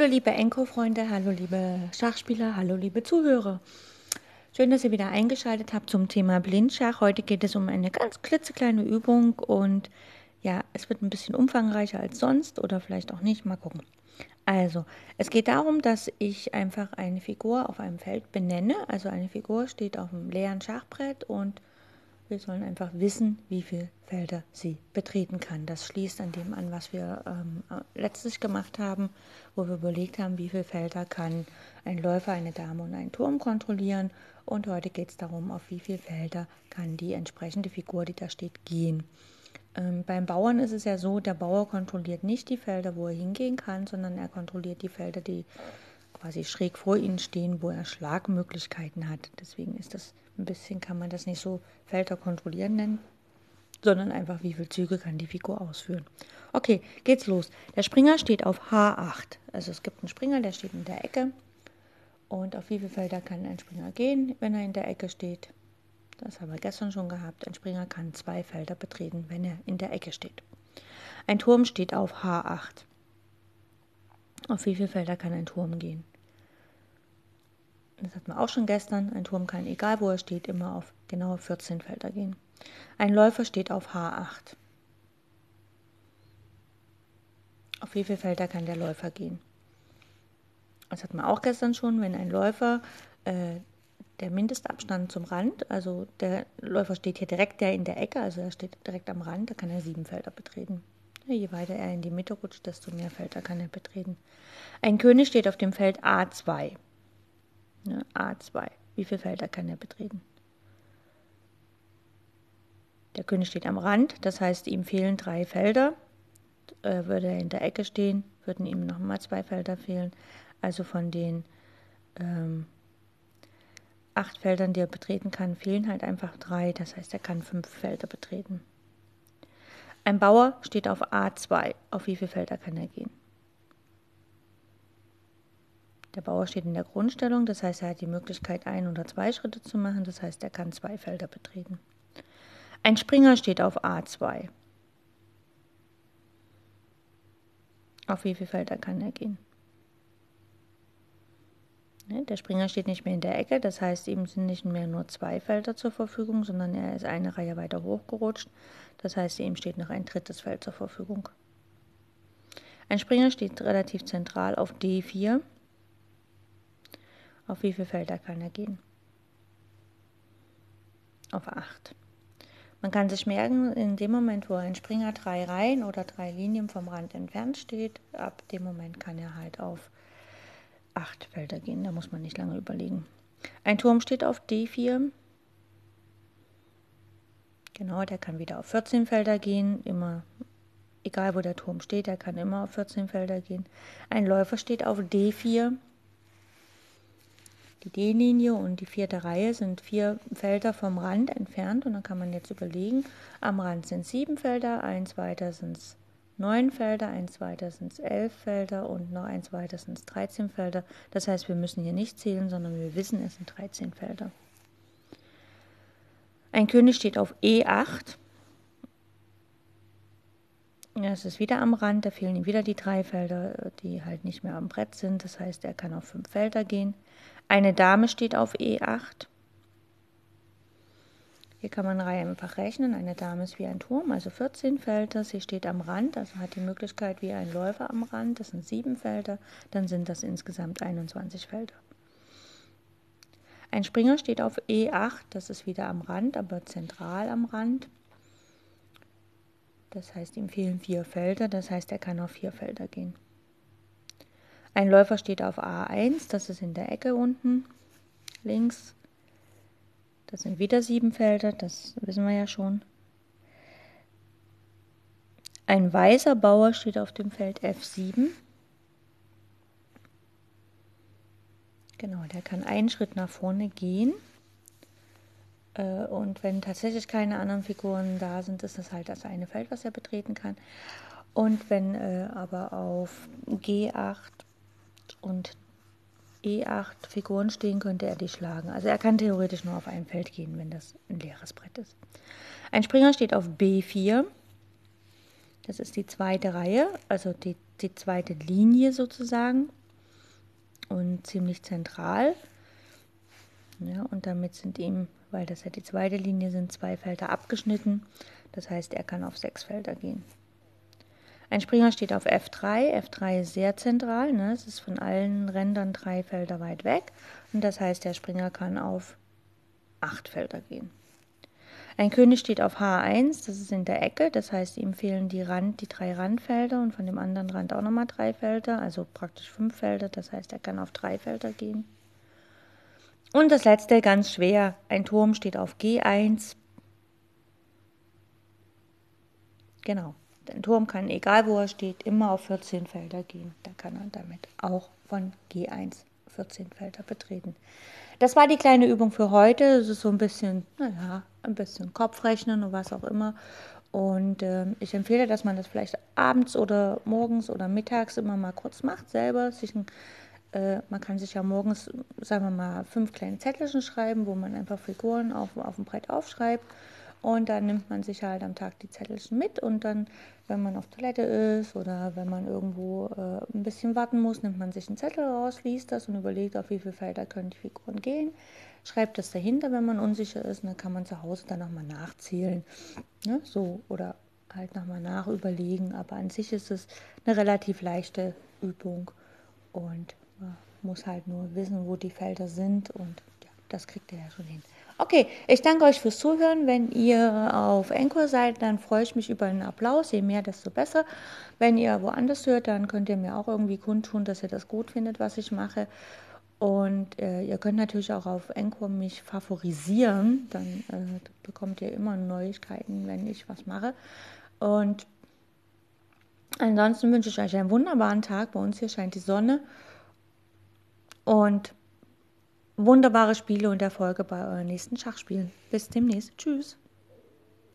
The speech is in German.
Hallo liebe Enko-Freunde, hallo liebe Schachspieler, hallo liebe Zuhörer. Schön, dass ihr wieder eingeschaltet habt zum Thema Blindschach. Heute geht es um eine ganz klitzekleine Übung und ja, es wird ein bisschen umfangreicher als sonst oder vielleicht auch nicht. Mal gucken. Also, es geht darum, dass ich einfach eine Figur auf einem Feld benenne. Also eine Figur steht auf einem leeren Schachbrett und wir sollen einfach wissen, wie viele Felder sie betreten kann. Das schließt an dem an, was wir ähm, letztlich gemacht haben, wo wir überlegt haben, wie viele Felder kann ein Läufer, eine Dame und ein Turm kontrollieren. Und heute geht es darum, auf wie viele Felder kann die entsprechende Figur, die da steht, gehen. Ähm, beim Bauern ist es ja so, der Bauer kontrolliert nicht die Felder, wo er hingehen kann, sondern er kontrolliert die Felder, die quasi schräg vor ihnen stehen, wo er Schlagmöglichkeiten hat. Deswegen ist das ein bisschen, kann man das nicht so Felder kontrollieren nennen, sondern einfach, wie viele Züge kann die Figur ausführen. Okay, geht's los. Der Springer steht auf H8. Also es gibt einen Springer, der steht in der Ecke. Und auf wie viele Felder kann ein Springer gehen, wenn er in der Ecke steht? Das haben wir gestern schon gehabt. Ein Springer kann zwei Felder betreten, wenn er in der Ecke steht. Ein Turm steht auf H8. Auf wie viele Felder kann ein Turm gehen? Das hatten wir auch schon gestern, ein Turm kann, egal wo er steht, immer auf genau 14 Felder gehen. Ein Läufer steht auf H8. Auf wie viele Felder kann der Läufer gehen? Das hatten wir auch gestern schon, wenn ein Läufer äh, der Mindestabstand zum Rand, also der Läufer steht hier direkt der in der Ecke, also er steht direkt am Rand, da kann er sieben Felder betreten. Je weiter er in die Mitte rutscht, desto mehr Felder kann er betreten. Ein König steht auf dem Feld A2. Ne, A2. Wie viele Felder kann er betreten? Der König steht am Rand, das heißt, ihm fehlen drei Felder. Äh, würde er in der Ecke stehen, würden ihm nochmal zwei Felder fehlen. Also von den ähm, acht Feldern, die er betreten kann, fehlen halt einfach drei. Das heißt, er kann fünf Felder betreten. Ein Bauer steht auf A2. Auf wie viele Felder kann er gehen? Der Bauer steht in der Grundstellung, das heißt, er hat die Möglichkeit, ein oder zwei Schritte zu machen, das heißt, er kann zwei Felder betreten. Ein Springer steht auf A2. Auf wie viele Felder kann er gehen? Ne, der Springer steht nicht mehr in der Ecke, das heißt, ihm sind nicht mehr nur zwei Felder zur Verfügung, sondern er ist eine Reihe weiter hochgerutscht. Das heißt, ihm steht noch ein drittes Feld zur Verfügung. Ein Springer steht relativ zentral auf D4. Auf wie viele Felder kann er gehen? Auf 8. Man kann sich merken, in dem Moment, wo ein Springer drei Reihen oder drei Linien vom Rand entfernt steht, ab dem Moment kann er halt auf 8 Felder gehen. Da muss man nicht lange überlegen. Ein Turm steht auf D4. Genau, der kann wieder auf 14 Felder gehen. Immer, egal wo der Turm steht, der kann immer auf 14 Felder gehen. Ein Läufer steht auf D4. Die D-Linie und die vierte Reihe sind vier Felder vom Rand entfernt und dann kann man jetzt überlegen, am Rand sind sieben Felder, eins weiter sind es neun Felder, eins weiter sind es elf Felder und noch eins weiter sind es 13 Felder. Das heißt, wir müssen hier nicht zählen, sondern wir wissen, es sind 13 Felder. Ein König steht auf E8. Es ist wieder am Rand, da fehlen ihm wieder die drei Felder, die halt nicht mehr am Brett sind. Das heißt, er kann auf fünf Felder gehen. Eine Dame steht auf E8. Hier kann man einfach rechnen. Eine Dame ist wie ein Turm, also 14 Felder. Sie steht am Rand, also hat die Möglichkeit wie ein Läufer am Rand. Das sind sieben Felder. Dann sind das insgesamt 21 Felder. Ein Springer steht auf E8. Das ist wieder am Rand, aber zentral am Rand. Das heißt, ihm fehlen vier Felder. Das heißt, er kann auf vier Felder gehen. Ein Läufer steht auf A1, das ist in der Ecke unten links. Das sind wieder sieben Felder, das wissen wir ja schon. Ein weißer Bauer steht auf dem Feld F7. Genau, der kann einen Schritt nach vorne gehen. Äh, und wenn tatsächlich keine anderen Figuren da sind, ist das halt das eine Feld, was er betreten kann. Und wenn äh, aber auf G8 und E8 Figuren stehen, könnte er die schlagen. Also er kann theoretisch nur auf ein Feld gehen, wenn das ein leeres Brett ist. Ein Springer steht auf B4. Das ist die zweite Reihe, also die, die zweite Linie sozusagen und ziemlich zentral. Ja, und damit sind ihm, weil das ja die zweite Linie sind, zwei Felder abgeschnitten. Das heißt, er kann auf sechs Felder gehen. Ein Springer steht auf F3. F3 ist sehr zentral. Ne? Es ist von allen Rändern drei Felder weit weg. Und das heißt, der Springer kann auf acht Felder gehen. Ein König steht auf H1, das ist in der Ecke, das heißt, ihm fehlen die, Rand, die drei Randfelder und von dem anderen Rand auch nochmal drei Felder, also praktisch fünf Felder, das heißt, er kann auf drei Felder gehen. Und das letzte, ganz schwer, ein Turm steht auf G1. Genau, ein Turm kann, egal wo er steht, immer auf 14 Felder gehen. Da kann er damit auch von G1 14 Felder betreten. Das war die kleine Übung für heute. Das ist so ein bisschen, naja, ein bisschen Kopfrechnen und was auch immer. Und äh, ich empfehle, dass man das vielleicht abends oder morgens oder mittags immer mal kurz macht, selber. Sich ein, äh, man kann sich ja morgens, sagen wir mal, fünf kleine Zettelchen schreiben, wo man einfach Figuren auf, auf dem Brett aufschreibt. Und dann nimmt man sich halt am Tag die Zettelchen mit und dann wenn man auf Toilette ist oder wenn man irgendwo äh, ein bisschen warten muss, nimmt man sich einen Zettel raus, liest das und überlegt, auf wie viele Felder können die Figuren gehen, schreibt das dahinter, wenn man unsicher ist, und dann kann man zu Hause dann nochmal nachzählen. Ne? So, oder halt nochmal nachüberlegen. Aber an sich ist es eine relativ leichte Übung und man muss halt nur wissen, wo die Felder sind und ja, das kriegt ihr ja schon hin. Okay, ich danke euch fürs Zuhören. Wenn ihr auf Encore seid, dann freue ich mich über einen Applaus. Je mehr, desto besser. Wenn ihr woanders hört, dann könnt ihr mir auch irgendwie kundtun, dass ihr das gut findet, was ich mache. Und äh, ihr könnt natürlich auch auf Encore mich favorisieren. Dann äh, bekommt ihr immer Neuigkeiten, wenn ich was mache. Und ansonsten wünsche ich euch einen wunderbaren Tag. Bei uns hier scheint die Sonne. Und wunderbare Spiele und Erfolge bei euren nächsten Schachspielen. Bis demnächst. Tschüss.